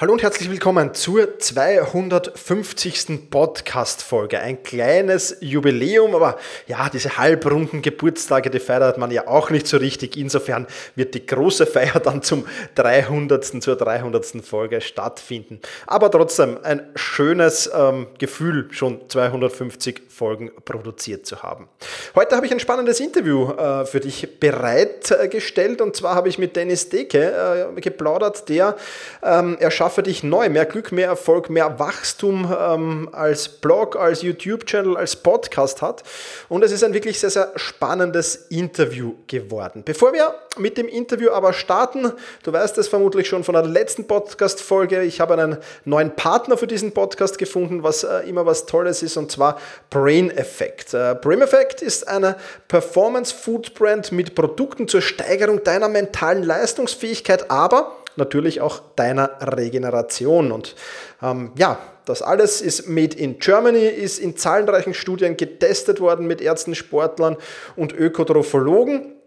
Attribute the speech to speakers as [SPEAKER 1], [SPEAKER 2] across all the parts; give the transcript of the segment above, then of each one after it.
[SPEAKER 1] Hallo und herzlich willkommen zur 250. Podcast-Folge. Ein kleines Jubiläum, aber ja, diese halbrunden Geburtstage, die feiert man ja auch nicht so richtig. Insofern wird die große Feier dann zum 300. zur 300. Folge stattfinden. Aber trotzdem ein schönes ähm, Gefühl, schon 250 Folgen produziert zu haben. Heute habe ich ein spannendes Interview äh, für dich bereitgestellt und zwar habe ich mit Dennis Deke äh, geplaudert, der ähm, erschafft für dich neu. Mehr Glück, mehr Erfolg, mehr Wachstum ähm, als Blog, als YouTube-Channel, als Podcast hat. Und es ist ein wirklich sehr, sehr spannendes Interview geworden. Bevor wir mit dem Interview aber starten, du weißt es vermutlich schon von der letzten Podcast-Folge, ich habe einen neuen Partner für diesen Podcast gefunden, was äh, immer was Tolles ist, und zwar Brain Effect. Äh, Brain Effect ist eine Performance-Food-Brand mit Produkten zur Steigerung deiner mentalen Leistungsfähigkeit, aber natürlich auch deiner Regeneration. Und ähm, ja, das alles ist made in Germany, ist in zahlreichen Studien getestet worden mit Ärzten, Sportlern und Ökotrophologen.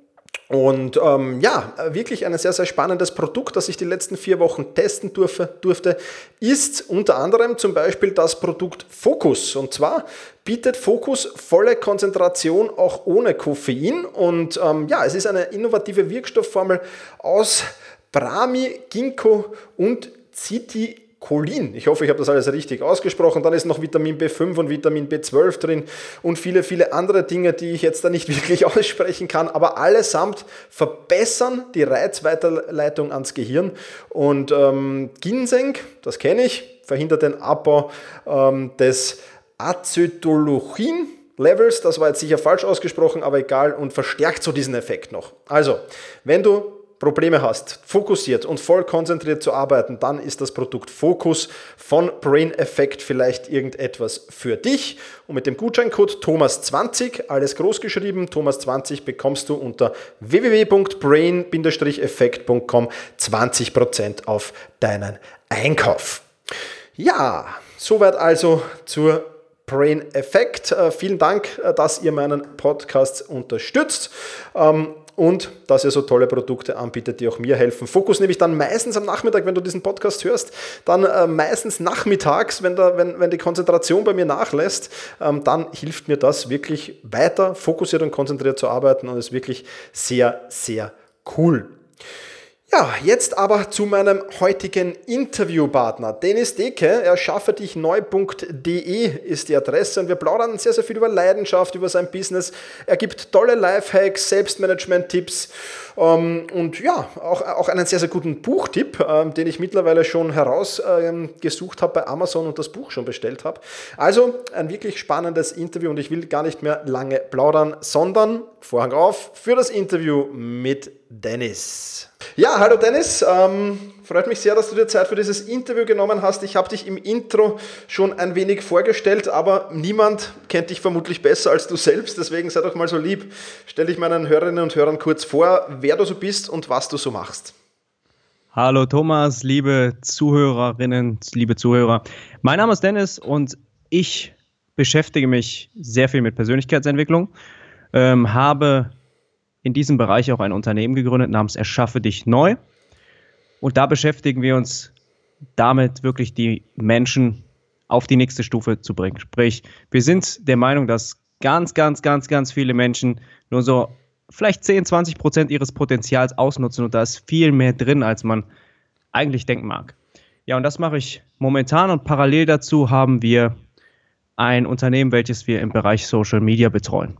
[SPEAKER 1] Und ähm, ja, wirklich ein sehr, sehr spannendes Produkt, das ich die letzten vier Wochen testen durfte, durfte, ist unter anderem zum Beispiel das Produkt Focus. Und zwar bietet Focus volle Konzentration auch ohne Koffein. Und ähm, ja, es ist eine innovative Wirkstoffformel aus Brahmi, Ginkgo und Citicolin. Ich hoffe, ich habe das alles richtig ausgesprochen. Dann ist noch Vitamin B5 und Vitamin B12 drin und viele, viele andere Dinge, die ich jetzt da nicht wirklich aussprechen kann. Aber allesamt verbessern die Reizweiterleitung ans Gehirn. Und ähm, Ginseng, das kenne ich, verhindert den Abbau ähm, des Acetolochin. Levels, das war jetzt sicher falsch ausgesprochen, aber egal und verstärkt so diesen Effekt noch. Also, wenn du Probleme hast, fokussiert und voll konzentriert zu arbeiten, dann ist das Produkt Fokus von Brain Effect vielleicht irgendetwas für dich. Und mit dem Gutscheincode Thomas20, alles groß geschrieben, Thomas20 bekommst du unter www.brain-effekt.com 20% auf deinen Einkauf. Ja, soweit also zur Brain Effect. Äh, vielen Dank, äh, dass ihr meinen Podcast unterstützt. Ähm, und dass ihr so tolle Produkte anbietet, die auch mir helfen. Fokus nehme ich dann meistens am Nachmittag, wenn du diesen Podcast hörst, dann äh, meistens nachmittags, wenn, da, wenn, wenn die Konzentration bei mir nachlässt, ähm, dann hilft mir das wirklich weiter fokussiert und konzentriert zu arbeiten und ist wirklich sehr, sehr cool. Ja, jetzt aber zu meinem heutigen Interviewpartner. Dennis Deke, erschaffe dich neu.de ist die Adresse und wir plaudern sehr, sehr viel über Leidenschaft, über sein Business. Er gibt tolle Lifehacks, Selbstmanagement-Tipps und ja, auch, auch einen sehr, sehr guten Buchtipp, ähm, den ich mittlerweile schon herausgesucht habe bei Amazon und das Buch schon bestellt habe. Also ein wirklich spannendes Interview und ich will gar nicht mehr lange plaudern, sondern Vorhang auf für das Interview mit Dennis. Ja, hallo Dennis. Ähm, freut mich sehr, dass du dir Zeit für dieses Interview genommen hast. Ich habe dich im Intro schon ein wenig vorgestellt, aber niemand kennt dich vermutlich besser als du selbst. Deswegen sei doch mal so lieb. Stell dich meinen Hörerinnen und Hörern kurz vor, wer du so bist und was du so machst.
[SPEAKER 2] Hallo Thomas, liebe Zuhörerinnen, liebe Zuhörer. Mein Name ist Dennis und ich beschäftige mich sehr viel mit Persönlichkeitsentwicklung, ähm, habe in diesem Bereich auch ein Unternehmen gegründet namens Erschaffe dich neu. Und da beschäftigen wir uns damit, wirklich die Menschen auf die nächste Stufe zu bringen. Sprich, wir sind der Meinung, dass ganz, ganz, ganz, ganz viele Menschen nur so vielleicht 10, 20 Prozent ihres Potenzials ausnutzen und da ist viel mehr drin, als man eigentlich denken mag. Ja, und das mache ich momentan und parallel dazu haben wir ein Unternehmen, welches wir im Bereich Social Media betreuen.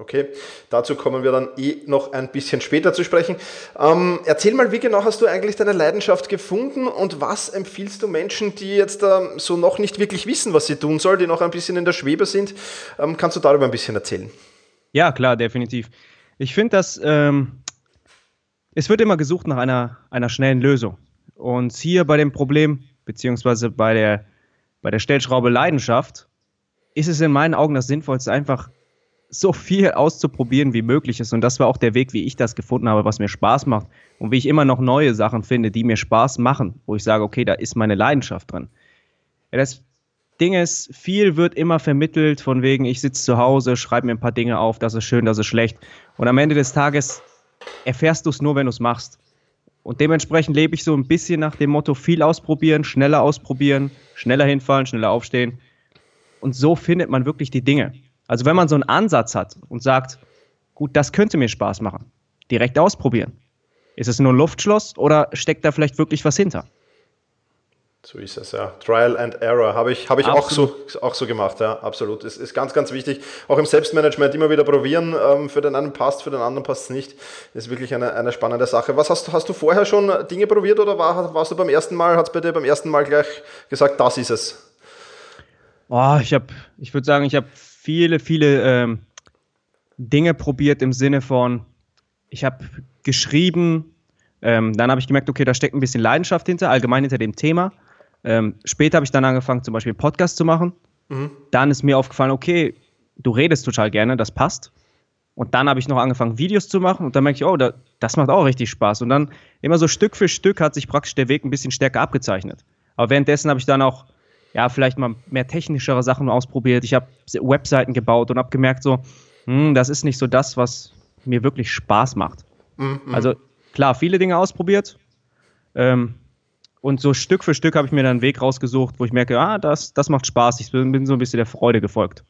[SPEAKER 1] Okay, dazu kommen wir dann eh noch ein bisschen später zu sprechen. Ähm, erzähl mal, wie genau hast du eigentlich deine Leidenschaft gefunden und was empfiehlst du Menschen, die jetzt ähm, so noch nicht wirklich wissen, was sie tun sollen, die noch ein bisschen in der Schwebe sind? Ähm, kannst du darüber ein bisschen erzählen?
[SPEAKER 2] Ja, klar, definitiv. Ich finde, dass ähm, es wird immer gesucht nach einer, einer schnellen Lösung. Und hier bei dem Problem, beziehungsweise bei der, bei der Stellschraube Leidenschaft, ist es in meinen Augen das Sinnvollste, einfach so viel auszuprobieren, wie möglich ist. Und das war auch der Weg, wie ich das gefunden habe, was mir Spaß macht. Und wie ich immer noch neue Sachen finde, die mir Spaß machen, wo ich sage, okay, da ist meine Leidenschaft drin. Ja, das Ding ist, viel wird immer vermittelt von wegen, ich sitze zu Hause, schreibe mir ein paar Dinge auf, das ist schön, das ist schlecht. Und am Ende des Tages erfährst du es nur, wenn du es machst. Und dementsprechend lebe ich so ein bisschen nach dem Motto, viel ausprobieren, schneller ausprobieren, schneller hinfallen, schneller aufstehen. Und so findet man wirklich die Dinge. Also wenn man so einen Ansatz hat und sagt, gut, das könnte mir Spaß machen, direkt ausprobieren. Ist es nur ein Luftschloss oder steckt da vielleicht wirklich was hinter?
[SPEAKER 1] So ist es, ja. Trial and Error habe ich, hab ich auch, so, auch so gemacht, ja, absolut. Es ist ganz, ganz wichtig. Auch im Selbstmanagement immer wieder probieren. Ähm, für den einen passt, für den anderen passt es nicht. Ist wirklich eine, eine spannende Sache. Was hast, hast du vorher schon Dinge probiert oder war, warst du beim ersten Mal, hat es bei dir beim ersten Mal gleich gesagt, das ist es?
[SPEAKER 2] Oh, ich habe, ich würde sagen, ich habe viele, viele ähm, Dinge probiert im Sinne von, ich habe geschrieben, ähm, dann habe ich gemerkt, okay, da steckt ein bisschen Leidenschaft hinter, allgemein hinter dem Thema. Ähm, später habe ich dann angefangen, zum Beispiel einen Podcast zu machen. Mhm. Dann ist mir aufgefallen, okay, du redest total gerne, das passt. Und dann habe ich noch angefangen, Videos zu machen und dann merke ich, oh, da, das macht auch richtig Spaß. Und dann immer so Stück für Stück hat sich praktisch der Weg ein bisschen stärker abgezeichnet. Aber währenddessen habe ich dann auch, ja, vielleicht mal mehr technischere Sachen ausprobiert. Ich habe Webseiten gebaut und habe gemerkt, so, hm, das ist nicht so das, was mir wirklich Spaß macht. Mhm. Also klar, viele Dinge ausprobiert. Ähm, und so Stück für Stück habe ich mir dann einen Weg rausgesucht, wo ich merke, ah, das, das macht Spaß. Ich bin, bin so ein bisschen der Freude gefolgt.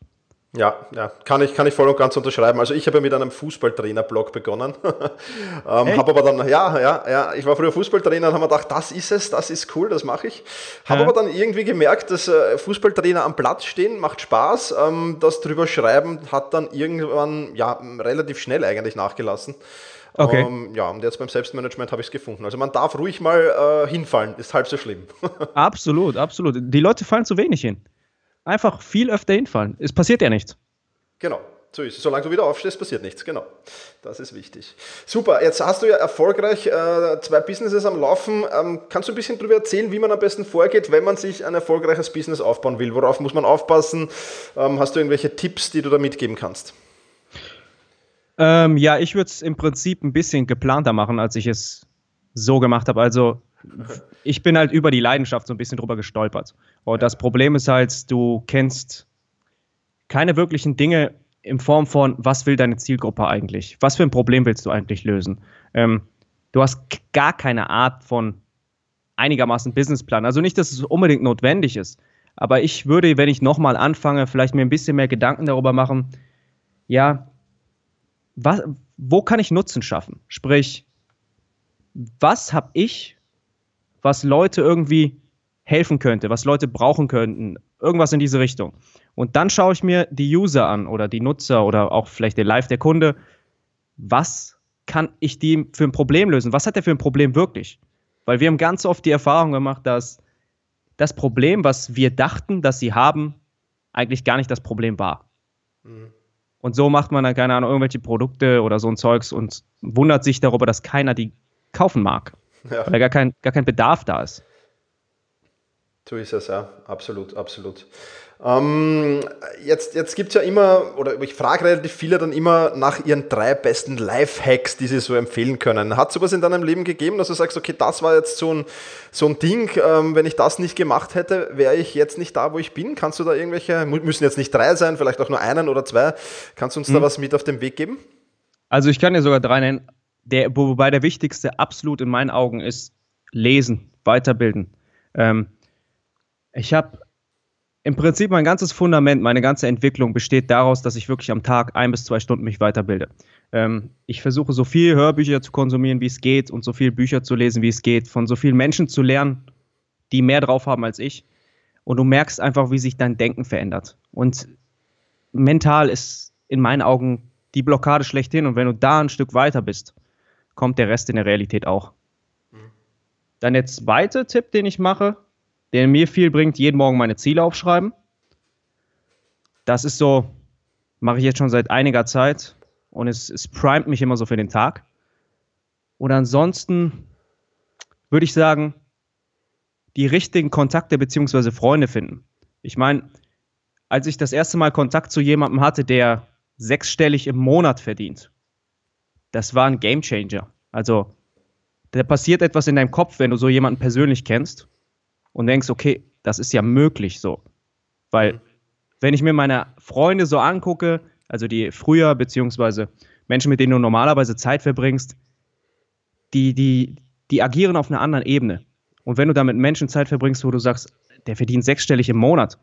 [SPEAKER 1] Ja, ja, kann ich, kann ich voll und ganz unterschreiben. Also ich habe ja mit einem Fußballtrainer-Blog begonnen. ähm, habe aber dann, ja, ja, ja, ich war früher Fußballtrainer und habe mir gedacht, das ist es, das ist cool, das mache ich. Habe ja. aber dann irgendwie gemerkt, dass äh, Fußballtrainer am Platz stehen, macht Spaß. Ähm, das drüber schreiben hat dann irgendwann, ja, relativ schnell eigentlich nachgelassen. Okay. Ähm, ja, und jetzt beim Selbstmanagement habe ich es gefunden. Also man darf ruhig mal äh, hinfallen, ist halb so schlimm.
[SPEAKER 2] absolut, absolut. Die Leute fallen zu wenig hin. Einfach viel öfter hinfallen. Es passiert ja nichts.
[SPEAKER 1] Genau. So ist es. Solange du wieder aufstehst, passiert nichts. Genau. Das ist wichtig. Super. Jetzt hast du ja erfolgreich äh, zwei Businesses am Laufen. Ähm, kannst du ein bisschen darüber erzählen, wie man am besten vorgeht, wenn man sich ein erfolgreiches Business aufbauen will? Worauf muss man aufpassen? Ähm, hast du irgendwelche Tipps, die du da mitgeben kannst?
[SPEAKER 2] Ähm, ja, ich würde es im Prinzip ein bisschen geplanter machen, als ich es so gemacht habe. Also ich bin halt über die Leidenschaft so ein bisschen drüber gestolpert. Und das Problem ist halt, du kennst keine wirklichen Dinge in Form von, was will deine Zielgruppe eigentlich? Was für ein Problem willst du eigentlich lösen? Ähm, du hast gar keine Art von einigermaßen Businessplan. Also nicht, dass es unbedingt notwendig ist. Aber ich würde, wenn ich nochmal anfange, vielleicht mir ein bisschen mehr Gedanken darüber machen, ja, was, wo kann ich Nutzen schaffen? Sprich, was habe ich, was Leute irgendwie helfen könnte, was Leute brauchen könnten, irgendwas in diese Richtung. Und dann schaue ich mir die User an oder die Nutzer oder auch vielleicht der Live der Kunde. Was kann ich die für ein Problem lösen? Was hat er für ein Problem wirklich? Weil wir haben ganz oft die Erfahrung gemacht, dass das Problem, was wir dachten, dass sie haben, eigentlich gar nicht das Problem war. Mhm. Und so macht man dann, keine Ahnung, irgendwelche Produkte oder so ein Zeugs und wundert sich darüber, dass keiner die kaufen mag. Ja. Weil gar kein, gar kein Bedarf da ist.
[SPEAKER 1] So ist es, ja, absolut, absolut. Ähm, jetzt jetzt gibt es ja immer, oder ich frage relativ viele dann immer nach ihren drei besten Life-Hacks, die sie so empfehlen können. Hat es sowas in deinem Leben gegeben, dass du sagst, okay, das war jetzt so ein, so ein Ding, ähm, wenn ich das nicht gemacht hätte, wäre ich jetzt nicht da, wo ich bin? Kannst du da irgendwelche, müssen jetzt nicht drei sein, vielleicht auch nur einen oder zwei, kannst du uns mhm. da was mit auf den Weg geben?
[SPEAKER 2] Also ich kann dir sogar drei nennen, der, wobei der wichtigste absolut in meinen Augen ist lesen, weiterbilden. Ähm, ich habe im Prinzip mein ganzes Fundament, meine ganze Entwicklung besteht daraus, dass ich wirklich am Tag ein bis zwei Stunden mich weiterbilde. Ähm, ich versuche so viel Hörbücher zu konsumieren, wie es geht und so viel Bücher zu lesen, wie es geht, von so vielen Menschen zu lernen, die mehr drauf haben als ich. Und du merkst einfach, wie sich dein Denken verändert. Und mental ist in meinen Augen die Blockade schlechthin. Und wenn du da ein Stück weiter bist, kommt der Rest in der Realität auch. Mhm. Dann der zweite Tipp, den ich mache, der mir viel bringt, jeden Morgen meine Ziele aufschreiben. Das ist so, mache ich jetzt schon seit einiger Zeit und es, es primet mich immer so für den Tag. Und ansonsten würde ich sagen, die richtigen Kontakte bzw. Freunde finden. Ich meine, als ich das erste Mal Kontakt zu jemandem hatte, der sechsstellig im Monat verdient. Das war ein Gamechanger. Also, da passiert etwas in deinem Kopf, wenn du so jemanden persönlich kennst und denkst, okay, das ist ja möglich so. Weil, wenn ich mir meine Freunde so angucke, also die früher, beziehungsweise Menschen, mit denen du normalerweise Zeit verbringst, die, die, die agieren auf einer anderen Ebene. Und wenn du da mit Menschen Zeit verbringst, wo du sagst, der verdient sechsstellig im Monat,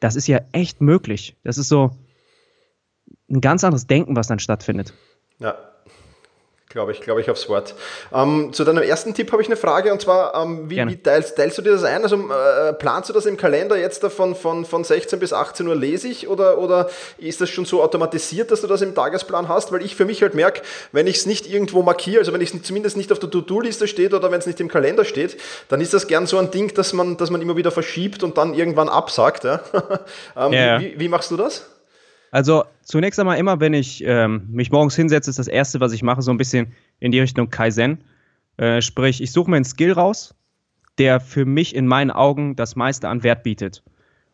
[SPEAKER 2] das ist ja echt möglich. Das ist so ein ganz anderes Denken, was dann stattfindet.
[SPEAKER 1] Ja, Glaube ich, glaube ich aufs Wort. Ähm, zu deinem ersten Tipp habe ich eine Frage und zwar, ähm, wie, wie teilst, teilst, du dir das ein? Also äh, planst du das im Kalender jetzt von, von, von 16 bis 18 Uhr lese ich oder, oder ist das schon so automatisiert, dass du das im Tagesplan hast? Weil ich für mich halt merke, wenn ich es nicht irgendwo markiere, also wenn es zumindest nicht auf der To-Do-Liste steht oder wenn es nicht im Kalender steht, dann ist das gern so ein Ding, dass man, dass man immer wieder verschiebt und dann irgendwann absagt. Ja? ähm, yeah. wie, wie machst du das?
[SPEAKER 2] Also zunächst einmal immer, wenn ich ähm, mich morgens hinsetze, ist das Erste, was ich mache, so ein bisschen in die Richtung Kaizen. Äh, sprich, ich suche mir einen Skill raus, der für mich in meinen Augen das meiste an Wert bietet.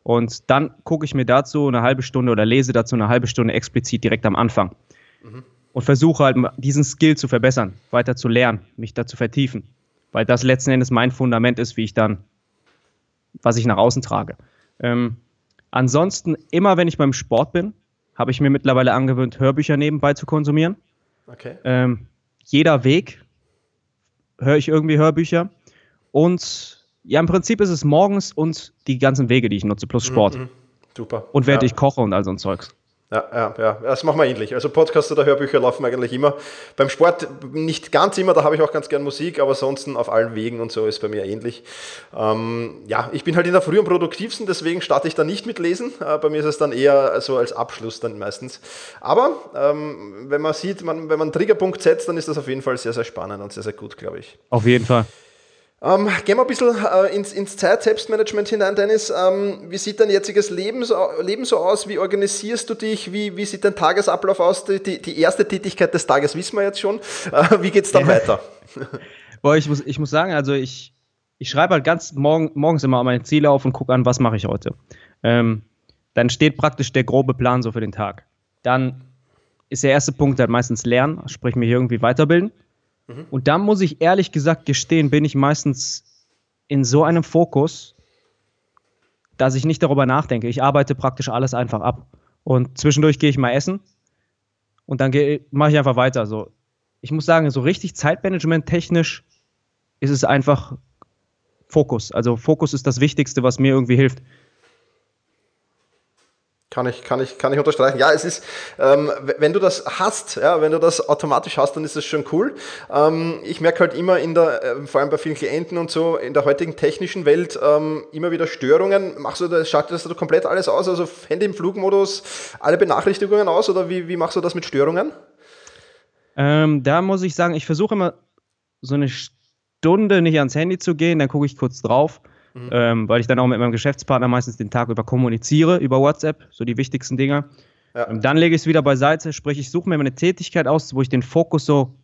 [SPEAKER 2] Und dann gucke ich mir dazu eine halbe Stunde oder lese dazu eine halbe Stunde explizit direkt am Anfang. Mhm. Und versuche halt diesen Skill zu verbessern, weiter zu lernen, mich da zu vertiefen. Weil das letzten Endes mein Fundament ist, wie ich dann, was ich nach außen trage. Ähm, ansonsten, immer wenn ich beim Sport bin, habe ich mir mittlerweile angewöhnt, Hörbücher nebenbei zu konsumieren. Okay. Ähm, jeder Weg höre ich irgendwie Hörbücher. Und ja, im Prinzip ist es morgens und die ganzen Wege, die ich nutze, plus Sport. Mhm, super. Und während ja. ich koche und all so ein Zeugs.
[SPEAKER 1] Ja, ja, ja, das machen wir ähnlich. Also Podcasts oder Hörbücher laufen eigentlich immer. Beim Sport nicht ganz immer, da habe ich auch ganz gern Musik, aber ansonsten auf allen Wegen und so ist bei mir ähnlich. Ähm, ja, ich bin halt in der Früh am produktivsten, deswegen starte ich da nicht mit Lesen. Äh, bei mir ist es dann eher so als Abschluss dann meistens. Aber ähm, wenn man sieht, man, wenn man einen Triggerpunkt setzt, dann ist das auf jeden Fall sehr, sehr spannend und sehr, sehr gut, glaube ich.
[SPEAKER 2] Auf jeden Fall.
[SPEAKER 1] Ähm, gehen wir ein bisschen äh, ins, ins Zeit-Selbstmanagement hinein, Dennis. Ähm, wie sieht dein jetziges Leben so, Leben so aus? Wie organisierst du dich? Wie, wie sieht dein Tagesablauf aus? Die, die erste Tätigkeit des Tages wissen wir jetzt schon. Äh, wie geht es dann ja. weiter?
[SPEAKER 2] Boah, ich muss, ich muss sagen, also ich, ich schreibe halt ganz morgen, morgens immer meine Ziele auf und gucke an, was mache ich heute. Ähm, dann steht praktisch der grobe Plan so für den Tag. Dann ist der erste Punkt halt meistens Lernen, sprich mich irgendwie weiterbilden. Mhm. Und da muss ich ehrlich gesagt gestehen, bin ich meistens in so einem Fokus, dass ich nicht darüber nachdenke. Ich arbeite praktisch alles einfach ab. Und zwischendurch gehe ich mal essen und dann mache ich einfach weiter. So, ich muss sagen, so richtig Zeitmanagement technisch ist es einfach Fokus. Also Fokus ist das Wichtigste, was mir irgendwie hilft.
[SPEAKER 1] Kann ich, kann ich, kann ich unterstreichen. Ja, es ist, ähm, wenn du das hast, ja, wenn du das automatisch hast, dann ist das schon cool. Ähm, ich merke halt immer in der, äh, vor allem bei vielen Klienten und so, in der heutigen technischen Welt ähm, immer wieder Störungen. Machst du das, schaltest du komplett alles aus? Also Handy im Flugmodus, alle Benachrichtigungen aus oder wie, wie machst du das mit Störungen?
[SPEAKER 2] Ähm, da muss ich sagen, ich versuche immer so eine Stunde nicht ans Handy zu gehen, dann gucke ich kurz drauf mhm. ähm, weil ich dann auch mit meinem Geschäftspartner meistens den Tag über kommuniziere, über WhatsApp, so die wichtigsten Dinge. Ja. Ähm, dann lege ich es wieder beiseite, sprich, ich suche mir eine Tätigkeit aus, wo ich den Fokus so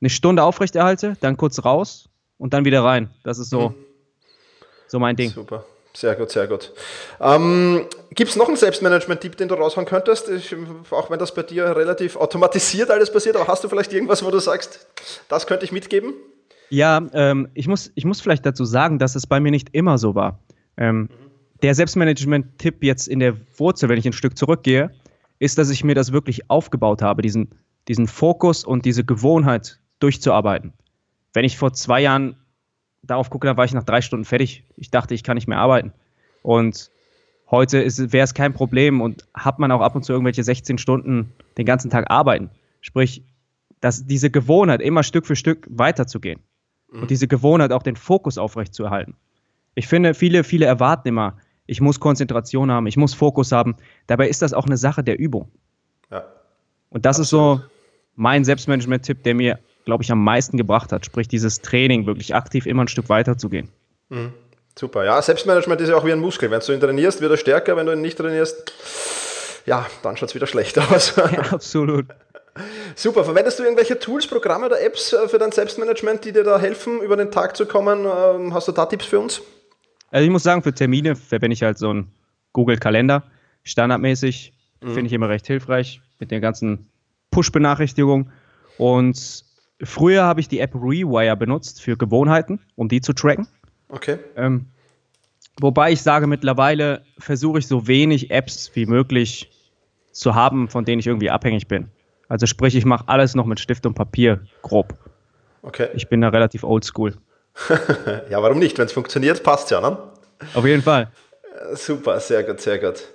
[SPEAKER 2] eine Stunde aufrechterhalte, dann kurz raus und dann wieder rein. Das ist so, mhm. so mein Ding.
[SPEAKER 1] Super. Sehr gut, sehr gut. Ähm, Gibt es noch einen Selbstmanagement-Tipp, den du raushauen könntest? Ich, auch wenn das bei dir relativ automatisiert alles passiert, aber hast du vielleicht irgendwas, wo du sagst, das könnte ich mitgeben?
[SPEAKER 2] Ja, ähm, ich, muss, ich muss vielleicht dazu sagen, dass es bei mir nicht immer so war. Ähm. Der Selbstmanagement-Tipp jetzt in der Wurzel, wenn ich ein Stück zurückgehe, ist, dass ich mir das wirklich aufgebaut habe, diesen, diesen Fokus und diese Gewohnheit durchzuarbeiten. Wenn ich vor zwei Jahren darauf gucke, dann war ich nach drei Stunden fertig. Ich dachte, ich kann nicht mehr arbeiten. Und heute wäre es kein Problem und hat man auch ab und zu irgendwelche 16 Stunden den ganzen Tag arbeiten. Sprich, dass diese Gewohnheit immer Stück für Stück weiterzugehen und diese Gewohnheit auch den Fokus aufrechtzuerhalten. Ich finde, viele, viele erwarten immer, ich muss Konzentration haben, ich muss Fokus haben. Dabei ist das auch eine Sache der Übung. Ja. Und das Absolut. ist so mein Selbstmanagement-Tipp, der mir, glaube ich, am meisten gebracht hat. Sprich, dieses Training, wirklich aktiv immer ein Stück weiter zu gehen.
[SPEAKER 1] Mhm. Super. Ja, Selbstmanagement ist ja auch wie ein Muskel. Wenn du ihn trainierst, wird er stärker. Wenn du ihn nicht trainierst, ja, dann schaut es wieder schlechter aus.
[SPEAKER 2] Ja, absolut.
[SPEAKER 1] Super. Verwendest du irgendwelche Tools, Programme oder Apps äh, für dein Selbstmanagement, die dir da helfen, über den Tag zu kommen? Ähm, hast du da Tipps für uns?
[SPEAKER 2] Also ich muss sagen, für Termine verwende ich halt so einen Google-Kalender, standardmäßig. Mhm. Finde ich immer recht hilfreich mit den ganzen Push-Benachrichtigungen. Und früher habe ich die App Rewire benutzt für Gewohnheiten, um die zu tracken.
[SPEAKER 1] Okay.
[SPEAKER 2] Ähm, wobei ich sage, mittlerweile versuche ich so wenig Apps wie möglich zu haben, von denen ich irgendwie abhängig bin. Also sprich, ich mache alles noch mit Stift und Papier grob.
[SPEAKER 1] Okay.
[SPEAKER 2] Ich bin da relativ oldschool.
[SPEAKER 1] ja, warum nicht? Wenn es funktioniert, passt ja, ne?
[SPEAKER 2] Auf jeden Fall.
[SPEAKER 1] Super, sehr gut, sehr gut.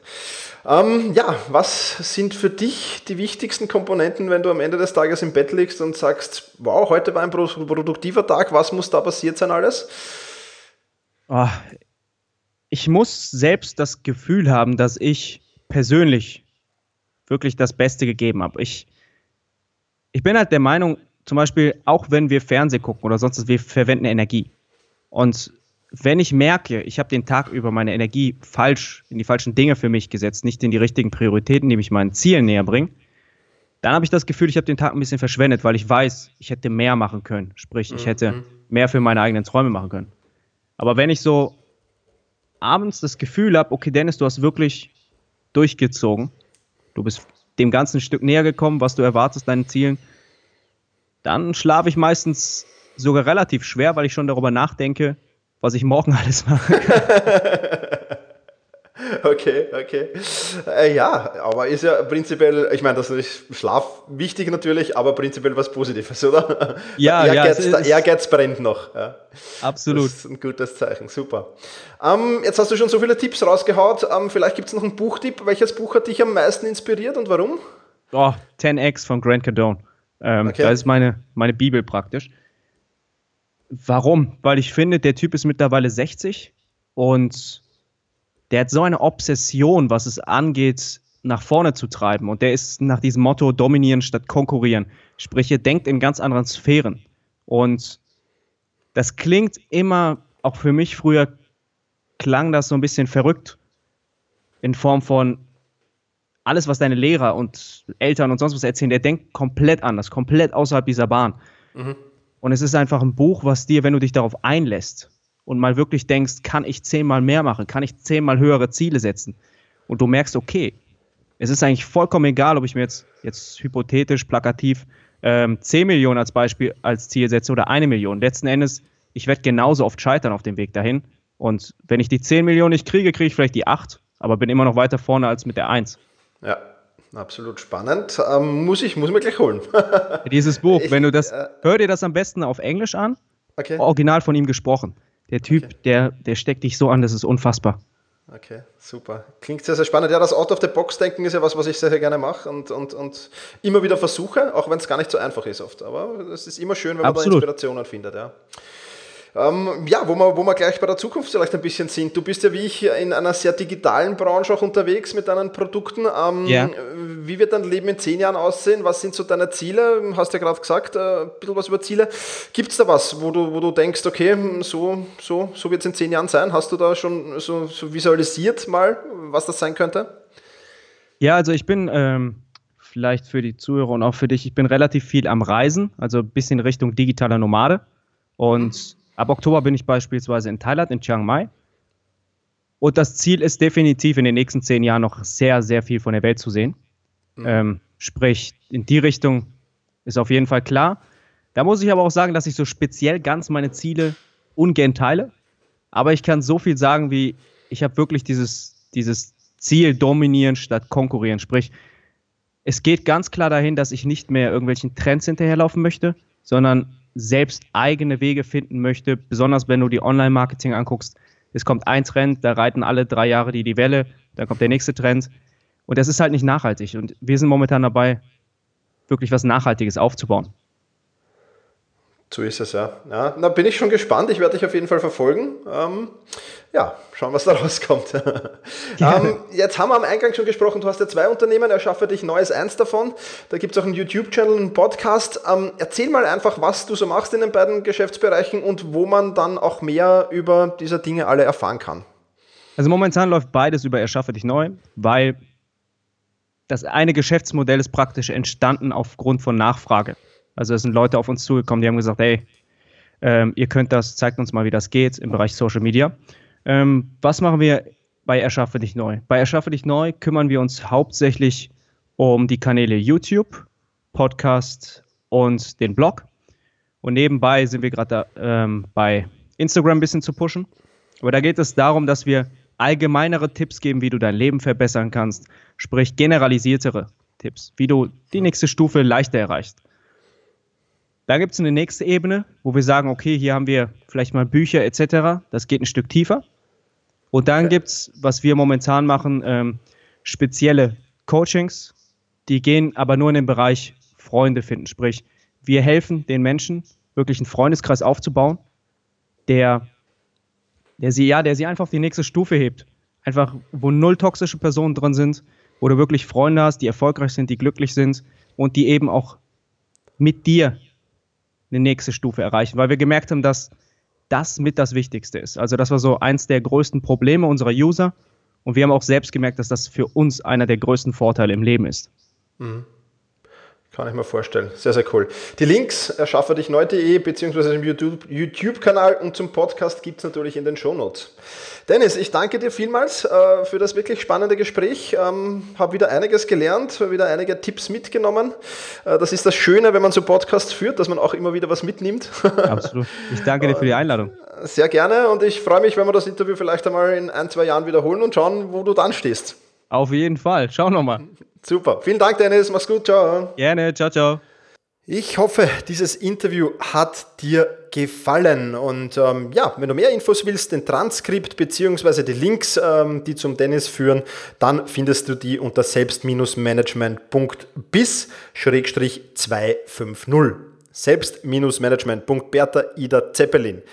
[SPEAKER 1] Ähm, ja, was sind für dich die wichtigsten Komponenten, wenn du am Ende des Tages im Bett liegst und sagst, wow, heute war ein produktiver Tag, was muss da passiert sein alles?
[SPEAKER 2] Oh, ich muss selbst das Gefühl haben, dass ich persönlich wirklich das Beste gegeben habe. Ich, ich bin halt der Meinung, zum Beispiel, auch wenn wir Fernsehen gucken oder sonst was, wir verwenden Energie. Und wenn ich merke, ich habe den Tag über meine Energie falsch in die falschen Dinge für mich gesetzt, nicht in die richtigen Prioritäten, die mich meinen Zielen näher bringen, dann habe ich das Gefühl, ich habe den Tag ein bisschen verschwendet, weil ich weiß, ich hätte mehr machen können. Sprich, ich hätte mhm. mehr für meine eigenen Träume machen können. Aber wenn ich so abends das Gefühl habe, okay, Dennis, du hast wirklich durchgezogen, du bist dem ganzen Stück näher gekommen, was du erwartest, deinen Zielen, dann schlafe ich meistens sogar relativ schwer, weil ich schon darüber nachdenke, was ich morgen alles mache.
[SPEAKER 1] Okay, okay. Äh, ja, aber ist ja prinzipiell, ich meine, das ist Schlaf wichtig natürlich, aber prinzipiell was Positives, oder?
[SPEAKER 2] Ja, der Ehrgeiz,
[SPEAKER 1] ja. Der Ehrgeiz brennt noch. Ja.
[SPEAKER 2] Absolut.
[SPEAKER 1] Das ist ein gutes Zeichen, super. Ähm, jetzt hast du schon so viele Tipps rausgehaut. Ähm, vielleicht gibt es noch einen Buchtipp. Welches Buch hat dich am meisten inspiriert und warum?
[SPEAKER 2] Oh, 10x von Grant Cardone. Ähm, okay. Das ist meine, meine Bibel praktisch. Warum? Weil ich finde, der Typ ist mittlerweile 60 und der hat so eine Obsession, was es angeht, nach vorne zu treiben. Und der ist nach diesem Motto dominieren statt konkurrieren. Sprich, er denkt in ganz anderen Sphären. Und das klingt immer, auch für mich früher klang das so ein bisschen verrückt. In Form von alles, was deine Lehrer und Eltern und sonst was erzählen, der denkt komplett anders, komplett außerhalb dieser Bahn. Mhm. Und es ist einfach ein Buch, was dir, wenn du dich darauf einlässt und mal wirklich denkst, kann ich zehnmal mehr machen, kann ich zehnmal höhere Ziele setzen und du merkst, okay, es ist eigentlich vollkommen egal, ob ich mir jetzt, jetzt hypothetisch, plakativ ähm, 10 Millionen als Beispiel als Ziel setze oder eine Million. Letzten Endes, ich werde genauso oft scheitern auf dem Weg dahin. Und wenn ich die 10 Millionen nicht kriege, kriege ich vielleicht die 8, aber bin immer noch weiter vorne als mit der 1.
[SPEAKER 1] Ja, absolut spannend. Ähm, muss ich, muss mir gleich holen.
[SPEAKER 2] Dieses Buch, ich, wenn du das, äh, hör dir das am besten auf Englisch an. Okay. Original von ihm gesprochen. Der Typ, okay. der, der steckt dich so an, das ist unfassbar.
[SPEAKER 1] Okay, super. Klingt sehr, sehr spannend. Ja, das Out-of-the-Box-Denken ist ja was, was ich sehr, sehr gerne mache und, und, und immer wieder versuche, auch wenn es gar nicht so einfach ist oft. Aber es ist immer schön, wenn man Absolut. da Inspirationen findet. Ja. Ähm, ja, wo wir, wo wir gleich bei der Zukunft vielleicht ein bisschen sind. Du bist ja wie ich in einer sehr digitalen Branche auch unterwegs mit deinen Produkten. Ähm, ja. Wie wird dein Leben in zehn Jahren aussehen? Was sind so deine Ziele? Hast ja gerade gesagt, äh, ein bisschen was über Ziele. Gibt es da was, wo du, wo du denkst, okay, so, so, so wird es in zehn Jahren sein? Hast du da schon so, so visualisiert mal, was das sein könnte?
[SPEAKER 2] Ja, also ich bin ähm, vielleicht für die Zuhörer und auch für dich, ich bin relativ viel am Reisen, also ein bisschen Richtung digitaler Nomade. Und Ab Oktober bin ich beispielsweise in Thailand, in Chiang Mai. Und das Ziel ist definitiv in den nächsten zehn Jahren noch sehr, sehr viel von der Welt zu sehen. Mhm. Ähm, sprich, in die Richtung ist auf jeden Fall klar. Da muss ich aber auch sagen, dass ich so speziell ganz meine Ziele ungern teile. Aber ich kann so viel sagen, wie ich habe wirklich dieses, dieses Ziel dominieren statt konkurrieren. Sprich, es geht ganz klar dahin, dass ich nicht mehr irgendwelchen Trends hinterherlaufen möchte, sondern selbst eigene Wege finden möchte, besonders wenn du die Online-Marketing anguckst. Es kommt ein Trend, da reiten alle drei Jahre die, die Welle, dann kommt der nächste Trend. Und das ist halt nicht nachhaltig. Und wir sind momentan dabei, wirklich was Nachhaltiges aufzubauen.
[SPEAKER 1] So ist es ja. ja. Da bin ich schon gespannt. Ich werde dich auf jeden Fall verfolgen. Ähm, ja, schauen, was da rauskommt. ähm, jetzt haben wir am Eingang schon gesprochen, du hast ja zwei Unternehmen, erschaffe dich neues eins davon. Da gibt es auch einen YouTube-Channel, einen Podcast. Ähm, erzähl mal einfach, was du so machst in den beiden Geschäftsbereichen und wo man dann auch mehr über diese Dinge alle erfahren kann.
[SPEAKER 2] Also momentan läuft beides über Erschaffe dich neu, weil das eine Geschäftsmodell ist praktisch entstanden aufgrund von Nachfrage. Also es sind Leute auf uns zugekommen, die haben gesagt, hey, ähm, ihr könnt das, zeigt uns mal, wie das geht im Bereich Social Media. Ähm, was machen wir bei Erschaffe dich neu. Bei Erschaffe dich neu kümmern wir uns hauptsächlich um die Kanäle YouTube, Podcast und den Blog. Und nebenbei sind wir gerade ähm, bei Instagram ein bisschen zu pushen. Aber da geht es darum, dass wir allgemeinere Tipps geben, wie du dein Leben verbessern kannst, sprich generalisiertere Tipps, wie du die nächste Stufe leichter erreichst. Da gibt es eine nächste Ebene, wo wir sagen, okay, hier haben wir vielleicht mal Bücher etc. Das geht ein Stück tiefer. Und dann gibt es, was wir momentan machen, ähm, spezielle Coachings, die gehen aber nur in den Bereich Freunde finden. Sprich, wir helfen den Menschen, wirklich einen Freundeskreis aufzubauen, der, der sie, ja, der sie einfach auf die nächste Stufe hebt. Einfach, wo null toxische Personen drin sind, wo du wirklich Freunde hast, die erfolgreich sind, die glücklich sind und die eben auch mit dir eine nächste Stufe erreichen, weil wir gemerkt haben, dass das mit das Wichtigste ist. Also das war so eins der größten Probleme unserer User und wir haben auch selbst gemerkt, dass das für uns einer der größten Vorteile im Leben ist. Mhm.
[SPEAKER 1] Kann ich mir vorstellen. Sehr, sehr cool. Die Links erschaffe dich neu.de beziehungsweise im YouTube-Kanal und zum Podcast gibt es natürlich in den Shownotes. Dennis, ich danke dir vielmals äh, für das wirklich spannende Gespräch. Ähm, Habe wieder einiges gelernt, wieder einige Tipps mitgenommen. Äh, das ist das Schöne, wenn man so Podcasts führt, dass man auch immer wieder was mitnimmt.
[SPEAKER 2] Absolut. Ich danke dir für die Einladung.
[SPEAKER 1] Sehr gerne und ich freue mich, wenn wir das Interview vielleicht einmal in ein, zwei Jahren wiederholen und schauen, wo du dann stehst.
[SPEAKER 2] Auf jeden Fall. Schau nochmal.
[SPEAKER 1] Super. Vielen Dank, Dennis. Mach's gut. Ciao.
[SPEAKER 2] Gerne. Ciao, ciao.
[SPEAKER 1] Ich hoffe, dieses Interview hat dir gefallen. Und ähm, ja, wenn du mehr Infos willst, den Transkript bzw. die Links, ähm, die zum Dennis führen, dann findest du die unter selbst-management.bis-250. Selbst-management.bertha Ida Zeppelin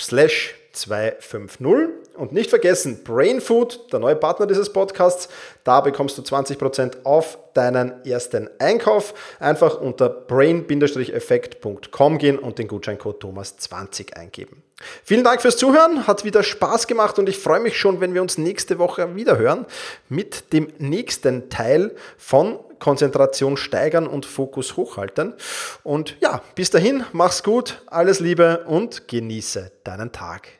[SPEAKER 1] slash 250 und nicht vergessen, Brainfood, der neue Partner dieses Podcasts, da bekommst du 20% auf deinen ersten Einkauf. Einfach unter brain-effekt.com gehen und den Gutscheincode Thomas20 eingeben. Vielen Dank fürs Zuhören, hat wieder Spaß gemacht und ich freue mich schon, wenn wir uns nächste Woche wieder hören mit dem nächsten Teil von Konzentration steigern und Fokus hochhalten. Und ja, bis dahin, mach's gut, alles Liebe und genieße deinen Tag.